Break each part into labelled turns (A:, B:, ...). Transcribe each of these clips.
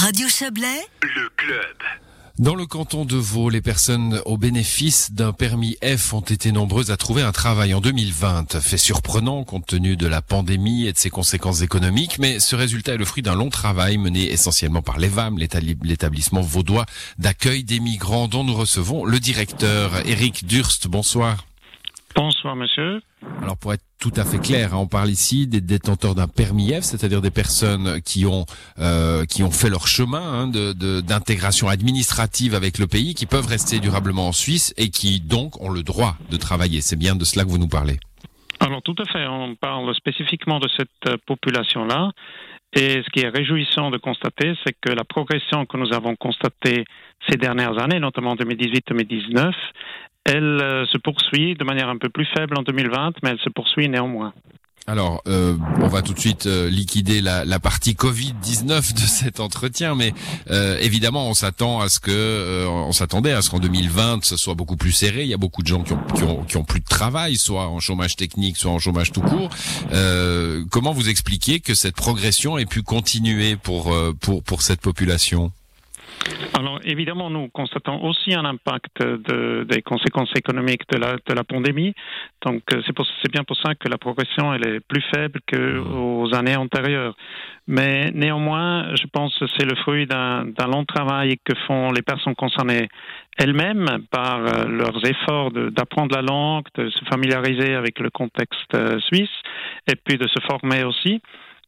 A: Radio Chablais,
B: le club.
C: Dans le canton de Vaud, les personnes au bénéfice d'un permis F ont été nombreuses à trouver un travail en 2020. Fait surprenant compte tenu de la pandémie et de ses conséquences économiques, mais ce résultat est le fruit d'un long travail mené essentiellement par l'EVAM, l'établissement vaudois d'accueil des migrants dont nous recevons le directeur Eric Durst. Bonsoir.
D: Bonsoir monsieur.
C: Alors pour être tout à fait clair, hein, on parle ici des détenteurs d'un permis F, c'est-à-dire des personnes qui ont euh, qui ont fait leur chemin hein, de d'intégration administrative avec le pays, qui peuvent rester durablement en Suisse et qui donc ont le droit de travailler. C'est bien de cela que vous nous parlez.
D: Alors tout à fait, on parle spécifiquement de cette euh, population-là. Et ce qui est réjouissant de constater, c'est que la progression que nous avons constatée ces dernières années, notamment en 2018-2019, elle euh, se poursuit de manière un peu plus faible en 2020, mais elle se poursuit néanmoins.
C: Alors, euh, on va tout de suite euh, liquider la, partie Covid-19 de cet entretien, mais évidemment, on s'attend à ce que, on s'attendait à ce qu'en 2020, ce soit beaucoup plus serré. Il y a beaucoup de gens qui ont, qui ont, qui ont plus de travail, soit en chômage technique, soit en chômage tout court. comment vous expliquez que cette progression ait pu continuer pour pour pour cette population?
D: Alors évidemment, nous constatons aussi un impact de, des conséquences économiques de la, de la pandémie. Donc euh, c'est bien pour ça que la progression elle est plus faible qu'aux mmh. années antérieures. Mais néanmoins, je pense que c'est le fruit d'un long travail que font les personnes concernées elles-mêmes par euh, leurs efforts d'apprendre la langue, de se familiariser avec le contexte euh, suisse et puis de se former aussi.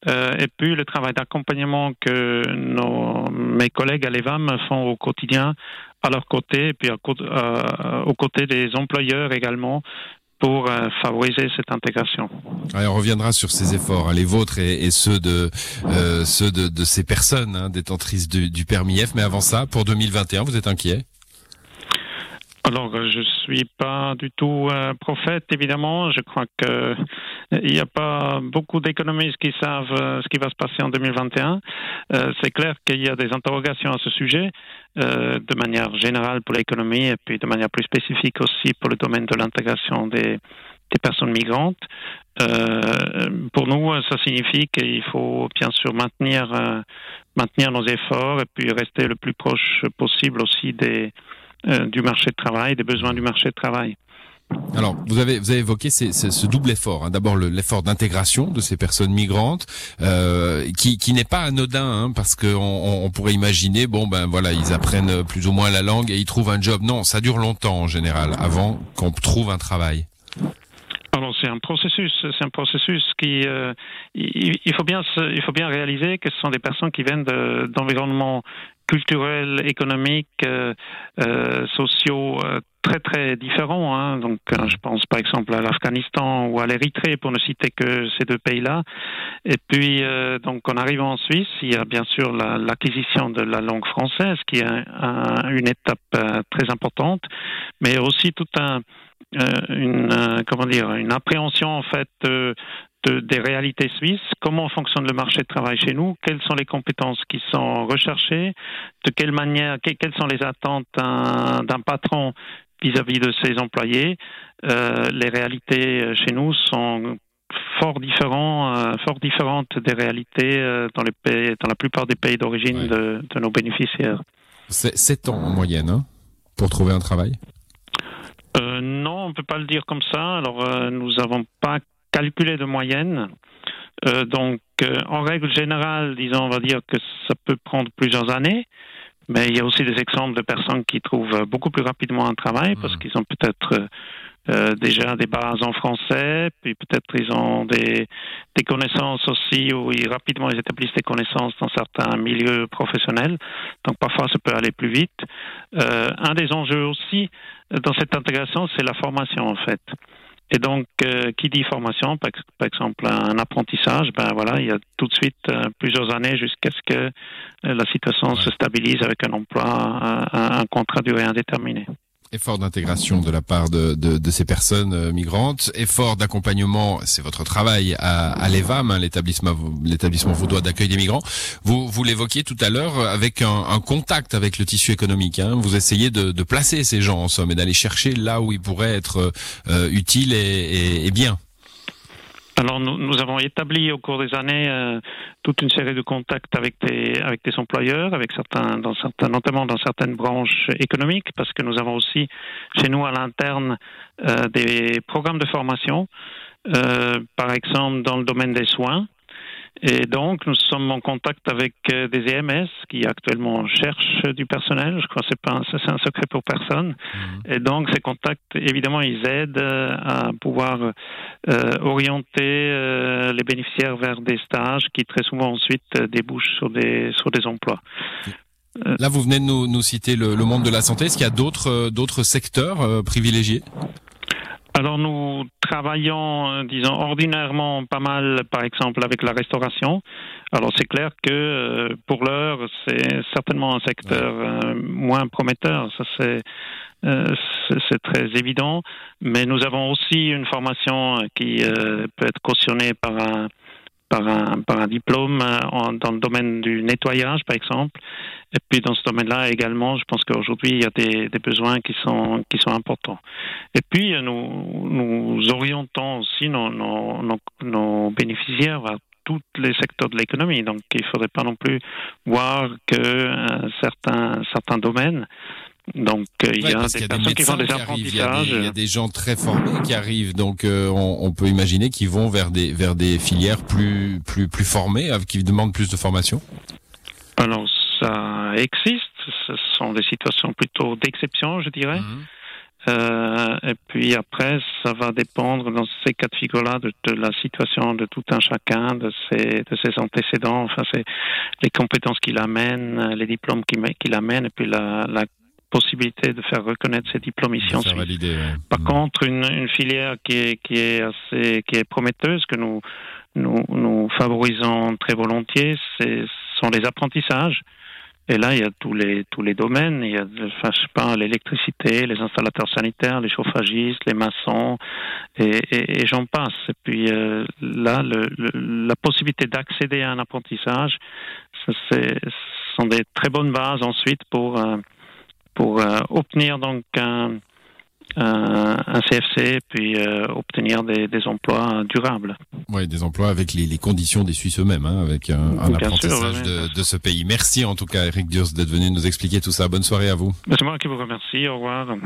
D: Euh, et puis le travail d'accompagnement que nos, mes collègues à l'EVAM font au quotidien à leur côté, et puis à, euh, aux côtés des employeurs également pour euh, favoriser cette intégration.
C: on reviendra sur ces efforts, hein, les vôtres et, ceux de ceux de, de, ces personnes hein, détentrices du, du permis F. Mais avant ça, pour 2021, vous êtes inquiet
D: alors, je suis pas du tout euh, prophète, évidemment. Je crois que il n'y a pas beaucoup d'économistes qui savent euh, ce qui va se passer en 2021. Euh, c'est clair qu'il y a des interrogations à ce sujet, de manière générale pour l'économie et puis de manière plus spécifique aussi pour le domaine de l'intégration des, des personnes migrantes. pour nous, ça signifie qu'il faut bien sûr maintenir maintenir nos efforts et puis rester le plus proche possible aussi des euh, du marché de travail, des besoins du marché de travail.
C: Alors, vous avez vous avez évoqué ce double effort. Hein. D'abord, l'effort d'intégration de ces personnes migrantes, euh, qui, qui n'est pas anodin, hein, parce qu'on on, pourrait imaginer, bon ben voilà, ils apprennent plus ou moins la langue et ils trouvent un job. Non, ça dure longtemps en général, avant qu'on trouve un travail.
D: Alors c'est un processus, c'est un processus qui, euh, il, faut bien, il faut bien réaliser que ce sont des personnes qui viennent d'environnements culturels, économiques, euh, euh, sociaux euh, très très différents. Hein. Donc, je pense par exemple à l'Afghanistan ou à l'Érythrée, pour ne citer que ces deux pays-là. Et puis, donc, en arrivant en Suisse, il y a bien sûr l'acquisition de la langue française, qui est une étape très importante, mais aussi tout un une comment dire une appréhension en fait des réalités suisses, comment fonctionne le marché de travail chez nous, quelles sont les compétences qui sont recherchées, de quelle manière, quelles sont les attentes d'un patron vis-à-vis de ses employés? Euh, les réalités chez nous sont fort différents, euh, fort différentes des réalités euh, dans, les pays, dans la plupart des pays d'origine de, nos bénéficiaires.
C: C'est 7 ans en moyenne hein, pour trouver un travail?
D: Ne peut pas le dire comme ça. Alors, nous n'avons pas calculé de moyenne. Euh, donc, euh, en règle générale, disons, on va dire que ça peut prendre plusieurs années, mais il y a aussi des exemples de personnes qui trouvent beaucoup plus rapidement un travail parce mmh. qu'ils ont peut-être euh, déjà des bases en français, puis peut-être ils ont des, des connaissances aussi, où ils, rapidement ils établissent des connaissances dans certains milieux professionnels. Donc parfois ça peut aller plus vite. Un des enjeux aussi dans cette intégration, c'est la formation en fait. Et donc, euh, qui dit formation, par, exemple un apprentissage, ben voilà, il y a tout de suite euh, plusieurs années jusqu'à ce que euh, la situation se stabilise avec un emploi, un, un contrat durée indéterminée.
C: Effort d'intégration de la part de, ces personnes euh, migrantes, effort d'accompagnement, c'est votre travail à, à l'EVAM, hein, l'établissement l'établissement vaudois d'accueil des migrants. Vous, vous l'évoquiez tout à l'heure avec un, contact avec le tissu économique. Hein. Vous essayez de, placer ces gens en somme et d'aller chercher là où ils pourraient être euh, utiles et bien.
D: Alors nous, avons établi au cours des années euh, toute une série de contacts avec des avec des employeurs, avec certains dans certains notamment dans certaines branches économiques, parce que nous avons aussi chez nous à l'interne euh, des programmes de formation, euh, par exemple dans le domaine des soins. Et donc, nous sommes en contact avec euh, des EMS qui actuellement cherchent du personnel. Je crois que c'est un, secret pour personne. Mhm. Et donc, ces contacts, évidemment, ils aident euh, à pouvoir euh, orienter euh, les bénéficiaires vers des stages qui très souvent ensuite débouchent sur des sur des emplois.
C: Là, vous venez de nous, nous citer le, le, monde de la santé. Est-ce qu'il y a d'autres d'autres secteurs privilégiés?
D: Alors nous travaillons, euh, disons, ordinairement pas mal, par exemple, avec la restauration. Alors c'est clair que euh, pour l'heure, c'est certainement un secteur euh, moins prometteur. Ça c'est c'est très évident. Mais nous avons aussi une formation qui peut être cautionnée par un par un, diplôme euh, dans le domaine du nettoyage, par exemple. Et puis dans ce domaine-là également, je pense qu'aujourd'hui, il y a des, besoins qui sont, qui sont importants. Et puis, nous, nous orientons aussi nos, nos, bénéficiaires vers tous les secteurs de l'économie. Donc, il ne faudrait pas non plus voir que euh, certains, certains domaines donc euh, il y a des personnes qui font des apprentissages.
C: Il y, a des gens très formés qui arrivent, donc euh, on, on, peut imaginer qu'ils vont vers des vers des filières plus plus plus formées, qui demandent plus de formation.
D: Alors ça existe. Ce sont des situations plutôt d'exception, je dirais. Mhm. Euh, et puis après, ça va dépendre dans ces cas de figure-là de, de, la situation de tout un chacun, de ses, de ses antécédents, enfin c'est les compétences qu'il amène, les diplômes qu'il amène, et puis la, la possibilité de faire reconnaître ces diplômes ici en Suisse. Par mm. contre, une, une, filière qui est, qui est assez qui est prometteuse que nous nous, nous favorisons très volontiers, ce sont les apprentissages. Et là, il y a tous les tous les domaines. Il y a, enfin, je sais pas, l'électricité, les installateurs sanitaires, les chauffagistes, les maçons, et, et, et j'en passe. Et puis euh, là, le, la possibilité d'accéder à un apprentissage, ce sont des très bonnes bases ensuite pour euh, pour euh, obtenir donc un, un, CFC puis euh, obtenir des, des, emplois durables.
C: Oui, des emplois avec les, les conditions des Suisses eux-mêmes, hein, avec un, un apprentissage de, de, ce pays. Merci en tout cas, Eric Durs, d'être venu nous expliquer tout ça. Bonne soirée à vous.
D: C'est moi qui vous remercie. Au revoir.